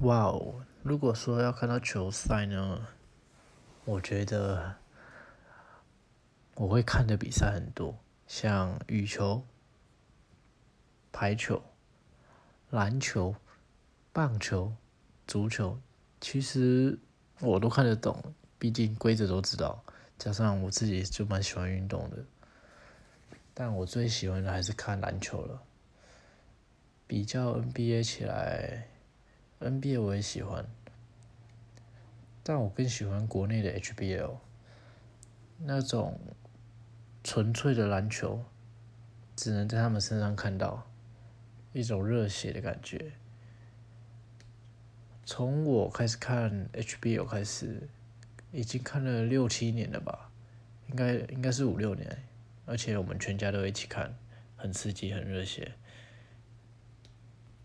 哇哦！如果说要看到球赛呢，我觉得我会看的比赛很多，像羽球、排球、篮球、棒球、足球，其实我都看得懂，毕竟规则都知道。加上我自己就蛮喜欢运动的，但我最喜欢的还是看篮球了。比较 NBA 起来。NBA 我也喜欢，但我更喜欢国内的 HBL，那种纯粹的篮球，只能在他们身上看到一种热血的感觉。从我开始看 HBL 开始，已经看了六七年了吧，应该应该是五六年，而且我们全家都一起看，很刺激，很热血。